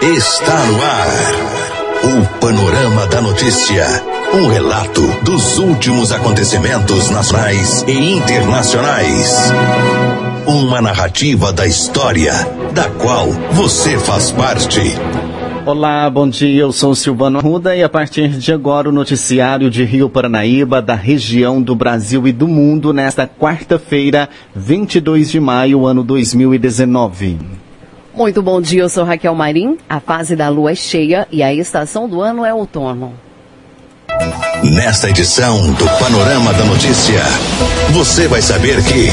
Está no ar. O Panorama da Notícia. Um relato dos últimos acontecimentos nacionais e internacionais. Uma narrativa da história, da qual você faz parte. Olá, bom dia. Eu sou Silvano Arruda e a partir de agora o noticiário de Rio Paranaíba, da região do Brasil e do mundo, nesta quarta-feira, 22 de maio, ano 2019. Muito bom dia, eu sou Raquel Marim. A fase da lua é cheia e a estação do ano é outono. Nesta edição do Panorama da Notícia, você vai saber que.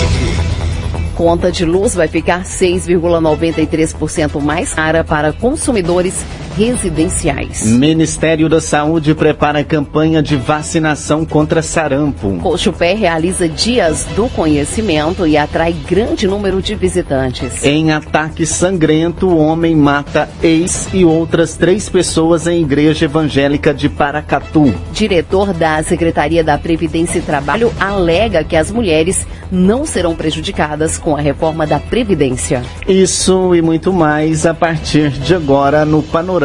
Conta de luz vai ficar 6,93% mais cara para consumidores residenciais. Ministério da Saúde prepara campanha de vacinação contra sarampo. Cochupé realiza dias do conhecimento e atrai grande número de visitantes. Em ataque sangrento, homem mata ex e outras três pessoas em igreja evangélica de Paracatu. Diretor da Secretaria da Previdência e Trabalho alega que as mulheres não serão prejudicadas com a reforma da Previdência. Isso e muito mais a partir de agora no Panorama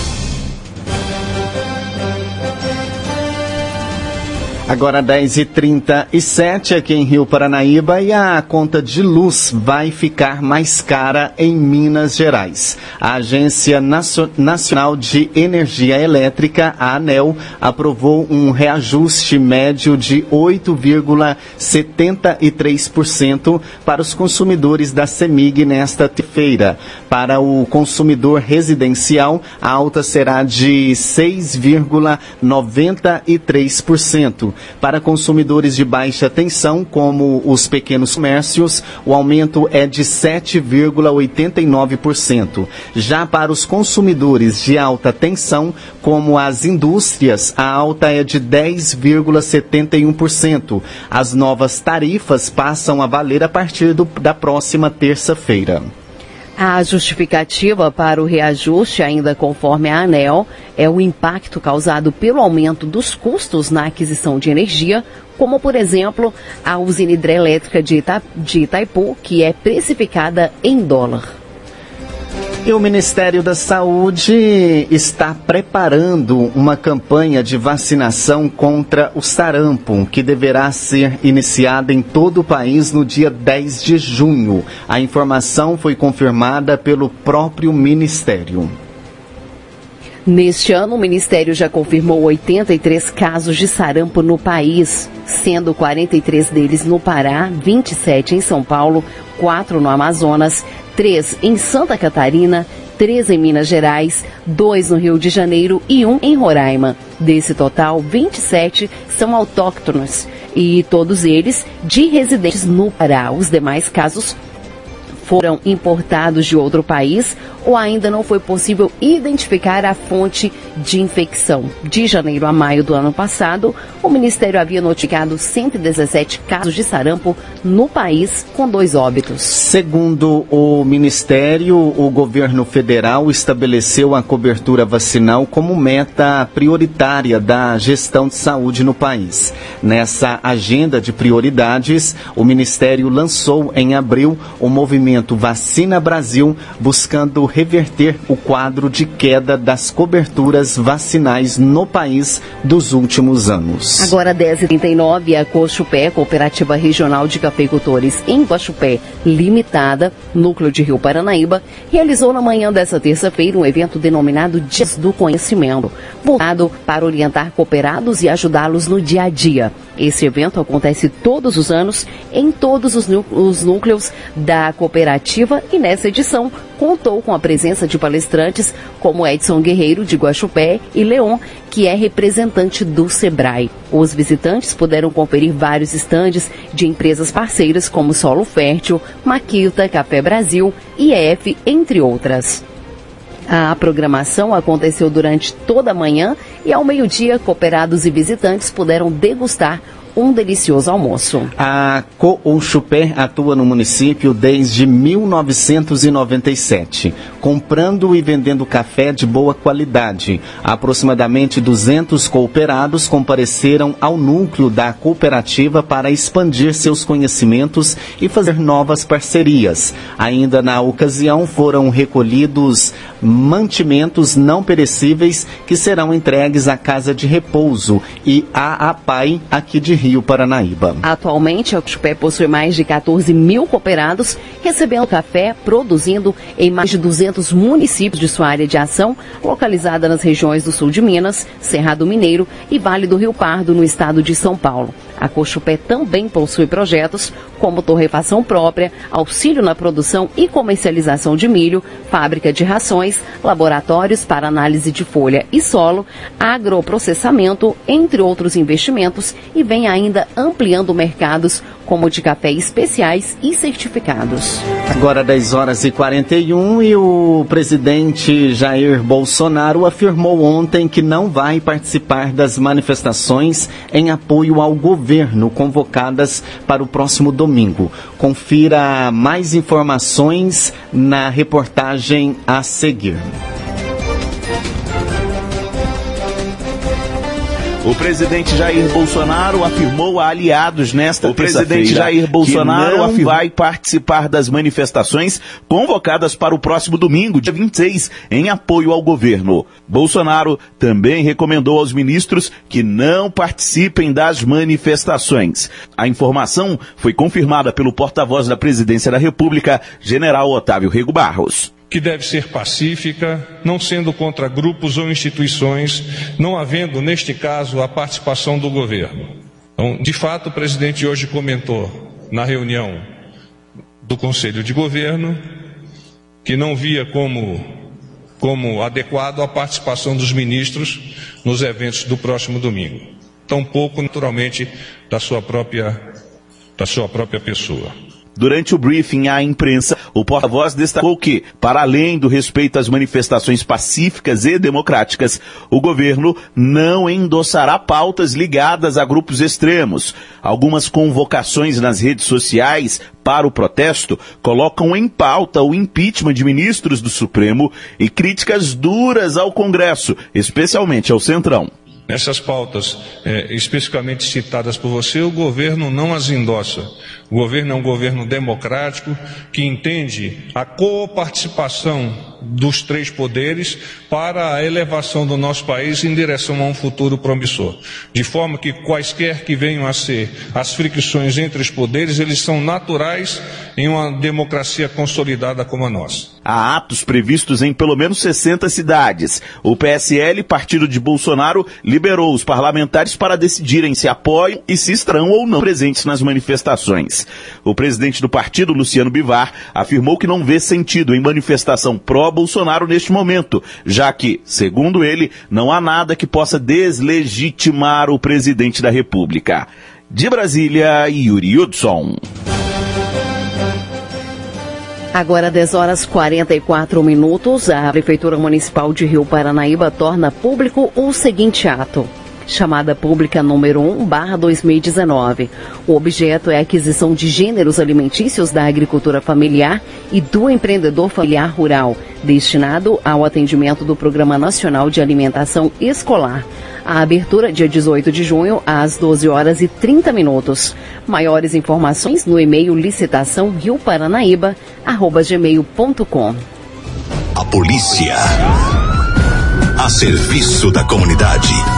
Agora 10h37 aqui em Rio Paranaíba e a conta de luz vai ficar mais cara em Minas Gerais. A Agência Nacional de Energia Elétrica, a ANEL, aprovou um reajuste médio de 8,73% para os consumidores da CEMIG nesta feira. Para o consumidor residencial, a alta será de 6,93%. Para consumidores de baixa tensão, como os pequenos comércios, o aumento é de 7,89%. Já para os consumidores de alta tensão, como as indústrias, a alta é de 10,71%. As novas tarifas passam a valer a partir do, da próxima terça-feira. A justificativa para o reajuste, ainda conforme a ANEL, é o impacto causado pelo aumento dos custos na aquisição de energia, como, por exemplo, a usina hidrelétrica de, Ita de Itaipu, que é precificada em dólar. E o Ministério da Saúde está preparando uma campanha de vacinação contra o sarampo, que deverá ser iniciada em todo o país no dia 10 de junho. A informação foi confirmada pelo próprio Ministério. Neste ano, o Ministério já confirmou 83 casos de sarampo no país, sendo 43 deles no Pará, 27 em São Paulo, 4 no Amazonas, 3 em Santa Catarina, 3 em Minas Gerais, 2 no Rio de Janeiro e 1 em Roraima. Desse total, 27 são autóctonos e todos eles de residentes no Pará. Os demais casos foram importados de outro país ou ainda não foi possível identificar a fonte de infecção. De janeiro a maio do ano passado, o Ministério havia notificado 117 casos de sarampo no país, com dois óbitos. Segundo o Ministério, o governo federal estabeleceu a cobertura vacinal como meta prioritária da gestão de saúde no país. Nessa agenda de prioridades, o Ministério lançou em abril o movimento Vacina Brasil, buscando reverter o quadro de queda das coberturas vacinais no país dos últimos anos. Agora 10h39, a Cochupé, Cooperativa Regional de Cafeicultores em Guaxupé Limitada, núcleo de Rio Paranaíba, realizou na manhã dessa terça-feira um evento denominado Dias do Conhecimento, voltado para orientar cooperados e ajudá-los no dia a dia. Esse evento acontece todos os anos em todos os núcleos da cooperativa e nessa edição contou com a presença de palestrantes como Edson Guerreiro de Guaxupé e Leon, que é representante do Sebrae. Os visitantes puderam conferir vários estandes de empresas parceiras como Solo Fértil, Maquilta, Café Brasil, IF, entre outras. A programação aconteceu durante toda a manhã e ao meio-dia, cooperados e visitantes puderam degustar um delicioso almoço. A Coonchupé atua no município desde 1997, comprando e vendendo café de boa qualidade. Aproximadamente 200 cooperados compareceram ao núcleo da cooperativa para expandir seus conhecimentos e fazer novas parcerias. Ainda na ocasião foram recolhidos mantimentos não perecíveis que serão entregues à Casa de Repouso e à APAI aqui de Rio Paranaíba. Atualmente, a Cuxupé possui mais de 14 mil cooperados recebendo café, produzindo em mais de 200 municípios de sua área de ação, localizada nas regiões do sul de Minas, Cerrado Mineiro e Vale do Rio Pardo, no estado de São Paulo. A Cochupé também possui projetos como torrefação própria, auxílio na produção e comercialização de milho, fábrica de rações, laboratórios para análise de folha e solo, agroprocessamento, entre outros investimentos, e vem ainda ampliando mercados como de café especiais e certificados. Agora 10 horas e 41 e o presidente Jair Bolsonaro afirmou ontem que não vai participar das manifestações em apoio ao governo convocadas para o próximo domingo. Confira mais informações na reportagem a seguir. O presidente Jair Bolsonaro afirmou a aliados nesta O presidente Jair Bolsonaro não vai participar das manifestações convocadas para o próximo domingo, dia 26, em apoio ao governo. Bolsonaro também recomendou aos ministros que não participem das manifestações. A informação foi confirmada pelo porta-voz da Presidência da República, General Otávio Rego Barros que deve ser pacífica, não sendo contra grupos ou instituições, não havendo, neste caso, a participação do governo. Então, de fato, o presidente hoje comentou na reunião do Conselho de Governo que não via como, como adequado a participação dos ministros nos eventos do próximo domingo. Tampouco, naturalmente, da sua própria, da sua própria pessoa. Durante o briefing à imprensa, o porta-voz destacou que, para além do respeito às manifestações pacíficas e democráticas, o governo não endossará pautas ligadas a grupos extremos. Algumas convocações nas redes sociais para o protesto colocam em pauta o impeachment de ministros do Supremo e críticas duras ao Congresso, especialmente ao Centrão. Essas pautas é, especificamente citadas por você, o governo não as endossa. O governo é um governo democrático que entende a coparticipação dos três poderes para a elevação do nosso país em direção a um futuro promissor. De forma que quaisquer que venham a ser as fricções entre os poderes, eles são naturais em uma democracia consolidada como a nossa. Há atos previstos em pelo menos 60 cidades. O PSL, partido de Bolsonaro, liberou os parlamentares para decidirem se apoiam e se estarão ou não presentes nas manifestações. O presidente do partido, Luciano Bivar, afirmou que não vê sentido em manifestação pró-Bolsonaro neste momento, já que, segundo ele, não há nada que possa deslegitimar o presidente da República. De Brasília, Yuri Hudson. Agora 10 horas 44 minutos, a Prefeitura Municipal de Rio Paranaíba torna público o seguinte ato. Chamada pública número 1 barra 2019. O objeto é a aquisição de gêneros alimentícios da agricultura familiar e do empreendedor familiar rural, destinado ao atendimento do Programa Nacional de Alimentação Escolar. A abertura dia 18 de junho, às 12 horas e 30 minutos. Maiores informações no e-mail licitação rioparanaíba.gmail.com. A polícia. A serviço da comunidade.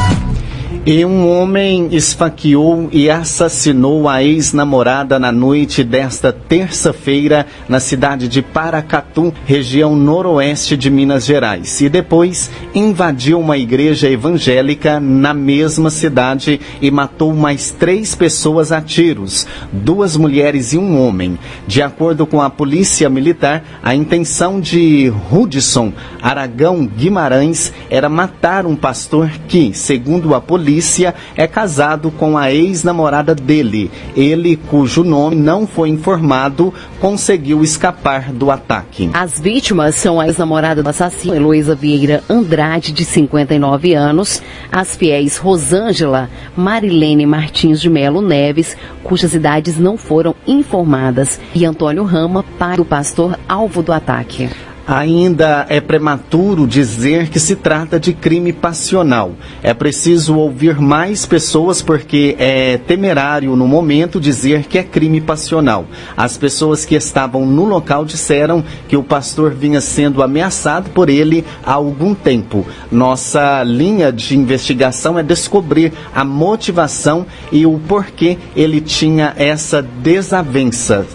E um homem esfaqueou e assassinou a ex-namorada na noite desta terça-feira na cidade de Paracatu, região noroeste de Minas Gerais. E depois invadiu uma igreja evangélica na mesma cidade e matou mais três pessoas a tiros, duas mulheres e um homem. De acordo com a polícia militar, a intenção de Hudson Aragão Guimarães era matar um pastor que, segundo a polícia, polícia é casado com a ex-namorada dele. Ele, cujo nome não foi informado, conseguiu escapar do ataque. As vítimas são a ex-namorada do assassino, Heloísa Vieira Andrade, de 59 anos, as fiéis Rosângela Marilene Martins de Melo Neves, cujas idades não foram informadas, e Antônio Rama, pai do pastor alvo do ataque. Ainda é prematuro dizer que se trata de crime passional. É preciso ouvir mais pessoas porque é temerário no momento dizer que é crime passional. As pessoas que estavam no local disseram que o pastor vinha sendo ameaçado por ele há algum tempo. Nossa linha de investigação é descobrir a motivação e o porquê ele tinha essa desavença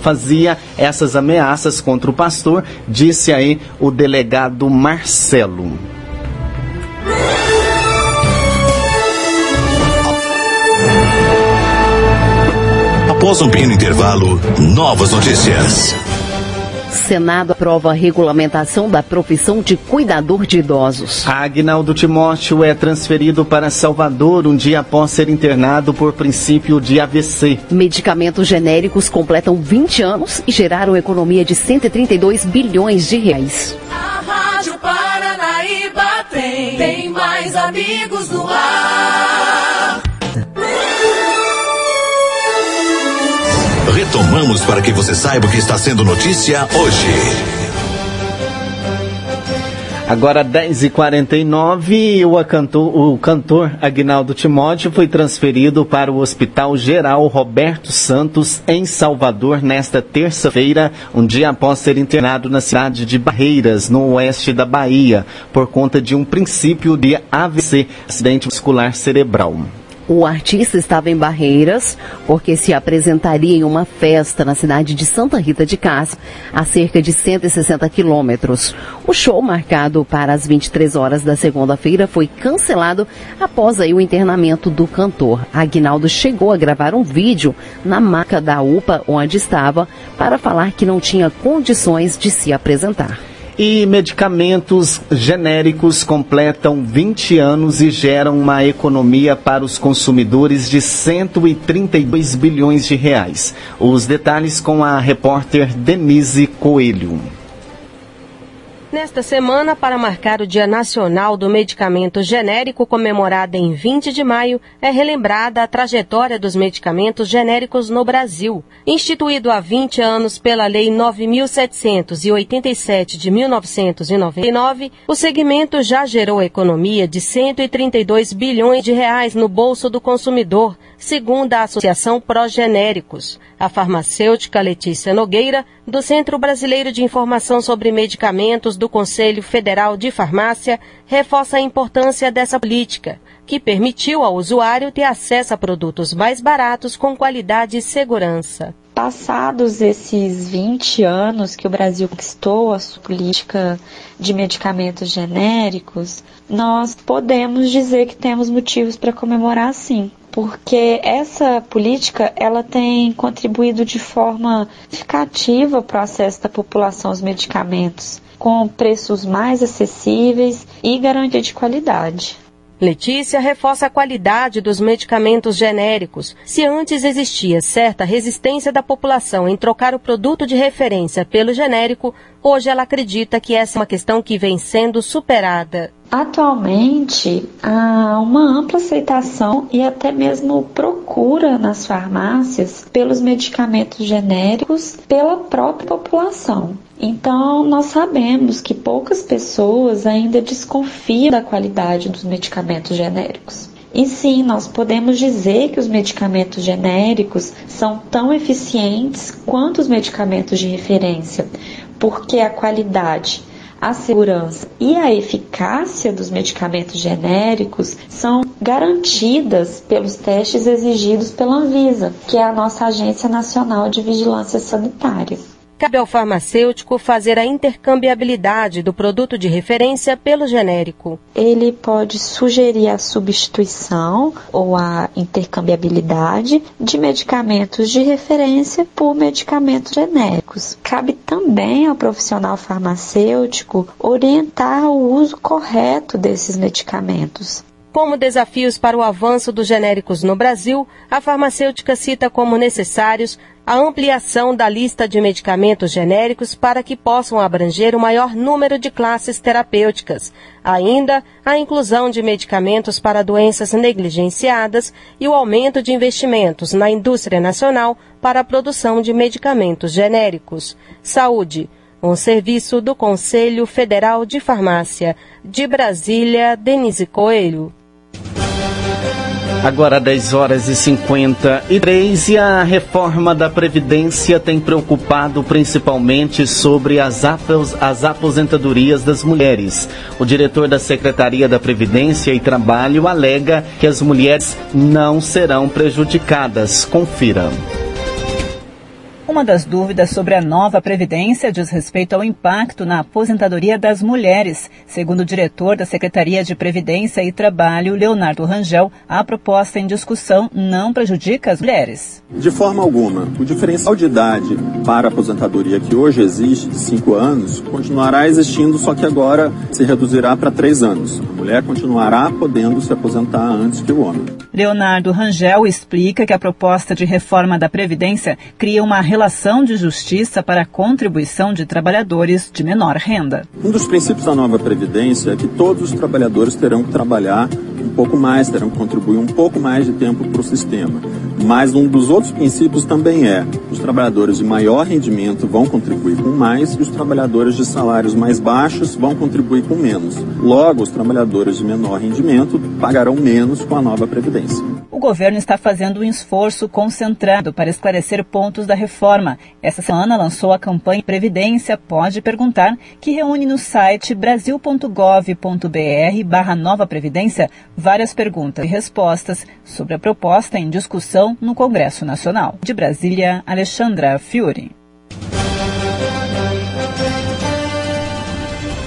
fazia essas ameaças contra o pastor, disse aí o delegado Marcelo. Após um pequeno intervalo, novas notícias. Senado aprova a regulamentação da profissão de cuidador de idosos. Agnaldo Timóteo é transferido para Salvador um dia após ser internado por princípio de AVC. Medicamentos genéricos completam 20 anos e geraram economia de 132 bilhões de reais. A Rádio Paranaíba tem, tem mais amigos no ar. Retomamos para que você saiba o que está sendo notícia hoje. Agora 10h49, o cantor, o cantor Agnaldo Timóteo foi transferido para o Hospital Geral Roberto Santos, em Salvador, nesta terça-feira, um dia após ser internado na cidade de Barreiras, no oeste da Bahia, por conta de um princípio de AVC, acidente muscular cerebral. O artista estava em Barreiras porque se apresentaria em uma festa na cidade de Santa Rita de Cássia, a cerca de 160 quilômetros. O show, marcado para as 23 horas da segunda-feira, foi cancelado após aí o internamento do cantor. Aguinaldo chegou a gravar um vídeo na maca da UPA onde estava para falar que não tinha condições de se apresentar. E medicamentos genéricos completam 20 anos e geram uma economia para os consumidores de 132 bilhões de reais. Os detalhes com a repórter Denise Coelho. Nesta semana, para marcar o Dia Nacional do Medicamento Genérico, comemorado em 20 de maio, é relembrada a trajetória dos medicamentos genéricos no Brasil. Instituído há 20 anos pela Lei 9.787 de 1999, o segmento já gerou economia de 132 bilhões de reais no bolso do consumidor, segundo a Associação Progenéricos. A farmacêutica Letícia Nogueira, do Centro Brasileiro de Informação sobre Medicamentos do Conselho Federal de Farmácia, reforça a importância dessa política, que permitiu ao usuário ter acesso a produtos mais baratos com qualidade e segurança. Passados esses 20 anos que o Brasil conquistou a sua política de medicamentos genéricos, nós podemos dizer que temos motivos para comemorar sim porque essa política ela tem contribuído de forma significativa para o acesso da população aos medicamentos, com preços mais acessíveis e garantia de qualidade. Letícia reforça a qualidade dos medicamentos genéricos. Se antes existia certa resistência da população em trocar o produto de referência pelo genérico, hoje ela acredita que essa é uma questão que vem sendo superada. Atualmente, há uma ampla aceitação e até mesmo procura nas farmácias pelos medicamentos genéricos pela própria população. Então, nós sabemos que poucas pessoas ainda desconfiam da qualidade dos medicamentos genéricos. E sim, nós podemos dizer que os medicamentos genéricos são tão eficientes quanto os medicamentos de referência, porque a qualidade a segurança e a eficácia dos medicamentos genéricos são garantidas pelos testes exigidos pela Anvisa, que é a nossa Agência Nacional de Vigilância Sanitária. Cabe ao farmacêutico fazer a intercambiabilidade do produto de referência pelo genérico. Ele pode sugerir a substituição ou a intercambiabilidade de medicamentos de referência por medicamentos genéricos. Cabe também ao profissional farmacêutico orientar o uso correto desses medicamentos. Como desafios para o avanço dos genéricos no Brasil, a farmacêutica cita como necessários a ampliação da lista de medicamentos genéricos para que possam abranger o maior número de classes terapêuticas, ainda a inclusão de medicamentos para doenças negligenciadas e o aumento de investimentos na indústria nacional para a produção de medicamentos genéricos. Saúde. Um serviço do Conselho Federal de Farmácia. De Brasília, Denise Coelho. Agora 10 horas e 53 e a reforma da Previdência tem preocupado principalmente sobre as, as aposentadorias das mulheres. O diretor da Secretaria da Previdência e Trabalho alega que as mulheres não serão prejudicadas. Confira. Uma das dúvidas sobre a nova Previdência diz respeito ao impacto na aposentadoria das mulheres. Segundo o diretor da Secretaria de Previdência e Trabalho, Leonardo Rangel, a proposta em discussão não prejudica as mulheres. De forma alguma. O diferencial de idade para a aposentadoria que hoje existe, de 5 anos, continuará existindo, só que agora se reduzirá para 3 anos. A mulher continuará podendo se aposentar antes que o homem. Leonardo Rangel explica que a proposta de reforma da Previdência cria uma relação de justiça para a contribuição de trabalhadores de menor renda. Um dos princípios da nova Previdência é que todos os trabalhadores terão que trabalhar um pouco mais, terão que contribuir um pouco mais de tempo para o sistema. Mas um dos outros princípios também é: os trabalhadores de maior rendimento vão contribuir com mais e os trabalhadores de salários mais baixos vão contribuir com menos. Logo, os trabalhadores de menor rendimento pagarão menos com a nova Previdência. O governo está fazendo um esforço concentrado para esclarecer pontos da reforma. Essa semana lançou a campanha Previdência Pode Perguntar, que reúne no site brasil.gov.br barra Nova Previdência várias perguntas e respostas sobre a proposta em discussão no Congresso Nacional. De Brasília, Alexandra Fiore.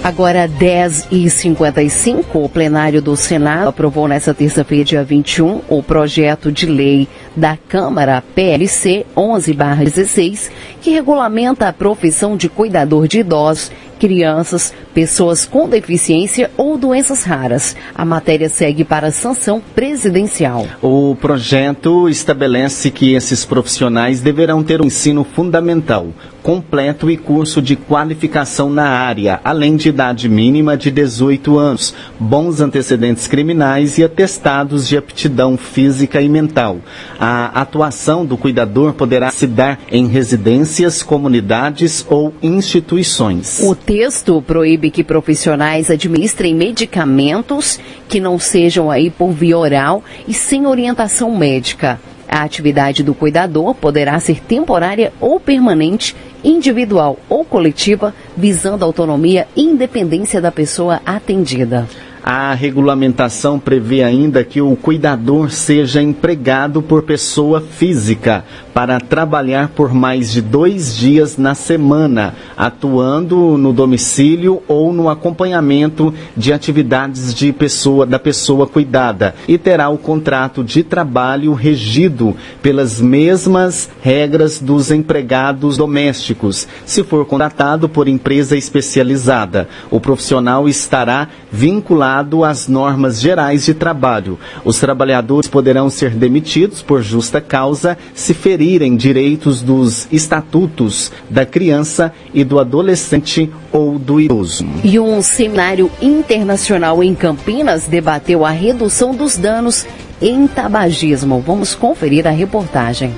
Agora 10 e 55 o plenário do Senado aprovou nesta terça-feira, dia 21, o projeto de lei da Câmara PLC 11/16, que regulamenta a profissão de cuidador de idosos crianças, pessoas com deficiência ou doenças raras. A matéria segue para sanção presidencial. O projeto estabelece que esses profissionais deverão ter um ensino fundamental, completo e curso de qualificação na área, além de idade mínima de 18 anos, bons antecedentes criminais e atestados de aptidão física e mental. A atuação do cuidador poderá se dar em residências, comunidades ou instituições. O texto proíbe que profissionais administrem medicamentos que não sejam aí por via oral e sem orientação médica. A atividade do cuidador poderá ser temporária ou permanente, individual ou coletiva, visando a autonomia e independência da pessoa atendida. A regulamentação prevê ainda que o cuidador seja empregado por pessoa física para trabalhar por mais de dois dias na semana, atuando no domicílio ou no acompanhamento de atividades de pessoa, da pessoa cuidada e terá o contrato de trabalho regido pelas mesmas regras dos empregados domésticos, se for contratado por empresa especializada. O profissional estará vinculado às normas gerais de trabalho. Os trabalhadores poderão ser demitidos por justa causa se ferirem direitos dos estatutos da criança e do adolescente ou do idoso. E um seminário internacional em Campinas debateu a redução dos danos em tabagismo. Vamos conferir a reportagem.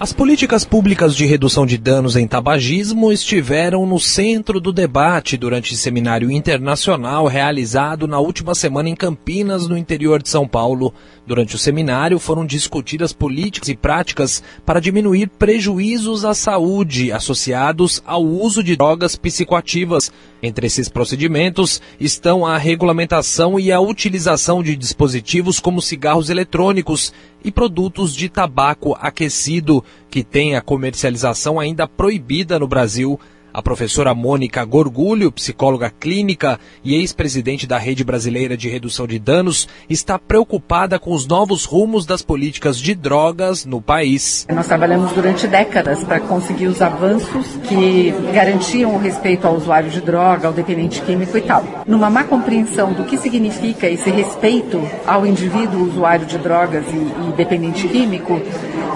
As políticas públicas de redução de danos em tabagismo estiveram no centro do debate durante o seminário internacional realizado na última semana em Campinas, no interior de São Paulo. Durante o seminário foram discutidas políticas e práticas para diminuir prejuízos à saúde associados ao uso de drogas psicoativas. Entre esses procedimentos estão a regulamentação e a utilização de dispositivos como cigarros eletrônicos e produtos de tabaco aquecido, que têm a comercialização ainda proibida no Brasil A professora Mônica Gorgulho, psicóloga clínica e ex-presidente da Rede Brasileira de Redução de Danos, está preocupada com os novos rumos das políticas de drogas no país. Nós trabalhamos durante décadas para conseguir os avanços que garantiam o respeito ao usuário de droga, ao dependente químico e tal. Numa má compreensão do que significa esse respeito ao indivíduo usuário de drogas e, e dependente químico,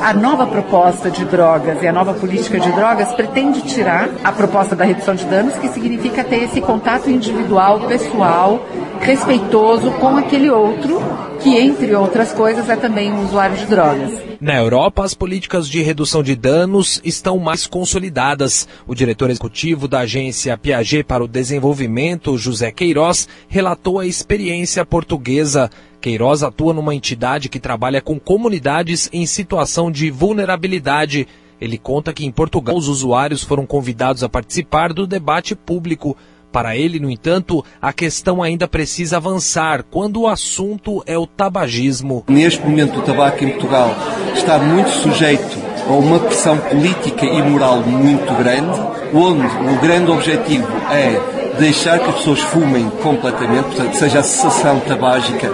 a nova proposta de drogas e a nova política de drogas pretende tirar a proposta da redução de danos, que significa ter esse contato individual, pessoal, respeitoso com aquele outro, que, entre outras coisas, é também um usuário de drogas. Na Europa, as políticas de redução de danos estão mais consolidadas. O diretor executivo da agência Piaget para o Desenvolvimento, José Queiroz, relatou a experiência portuguesa. Queiroz atua numa entidade que trabalha com comunidades em situação de vulnerabilidade ele conta que em Portugal os usuários foram convidados a participar do debate público. Para ele, no entanto, a questão ainda precisa avançar quando o assunto é o tabagismo. Neste momento, o tabaco em Portugal está muito sujeito a uma pressão política e moral muito grande, onde o grande objetivo é deixar que as pessoas fumem completamente, portanto, seja a cessação tabágica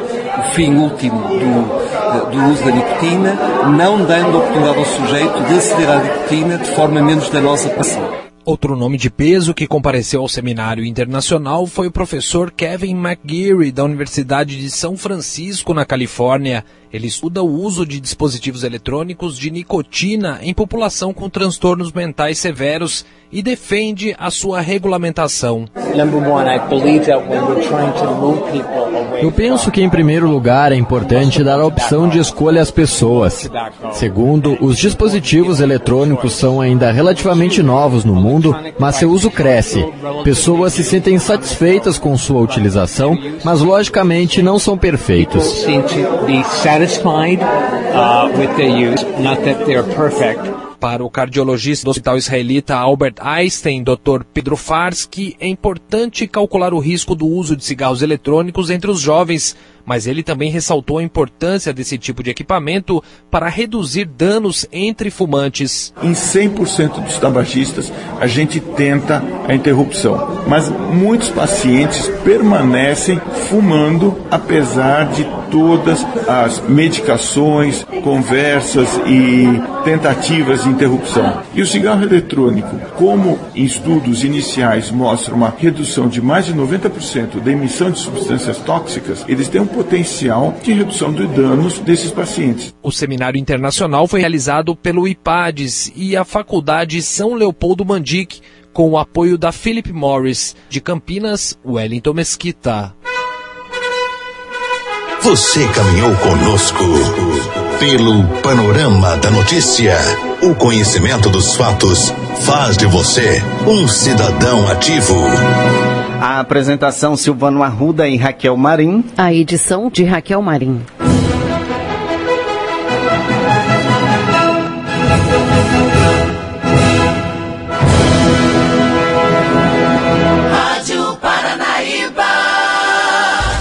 fim último do, do uso da nicotina, não dando oportunidade ao sujeito de aceder à nicotina de forma menos danosa para si. Outro nome de peso que compareceu ao seminário internacional foi o professor Kevin McGeary, da Universidade de São Francisco, na Califórnia. Ele estuda o uso de dispositivos eletrônicos de nicotina em população com transtornos mentais severos e defende a sua regulamentação. Eu penso que, em primeiro lugar, é importante dar a opção de escolha às pessoas. Segundo, os dispositivos eletrônicos são ainda relativamente novos no mundo, mas seu uso cresce. Pessoas se sentem satisfeitas com sua utilização, mas logicamente não são perfeitos. Para o cardiologista do Hospital Israelita Albert Einstein, Dr. Pedro Farsky, é importante calcular o risco do uso de cigarros eletrônicos entre os jovens, mas ele também ressaltou a importância desse tipo de equipamento para reduzir danos entre fumantes. Em 100% dos tabagistas, a gente tenta a interrupção, mas muitos pacientes permanecem fumando apesar de todas as medicações, conversas e tentativas de interrupção. E o cigarro eletrônico, como em estudos iniciais mostra uma redução de mais de 90% da emissão de substâncias tóxicas, eles têm um potencial de redução de danos desses pacientes. O seminário internacional foi realizado pelo IPADES e a Faculdade São Leopoldo Mandic, com o apoio da Philip Morris, de Campinas, Wellington Mesquita. Você caminhou conosco pelo panorama da notícia. O conhecimento dos fatos faz de você um cidadão ativo. A apresentação Silvano Arruda e Raquel Marim. A edição de Raquel Marim.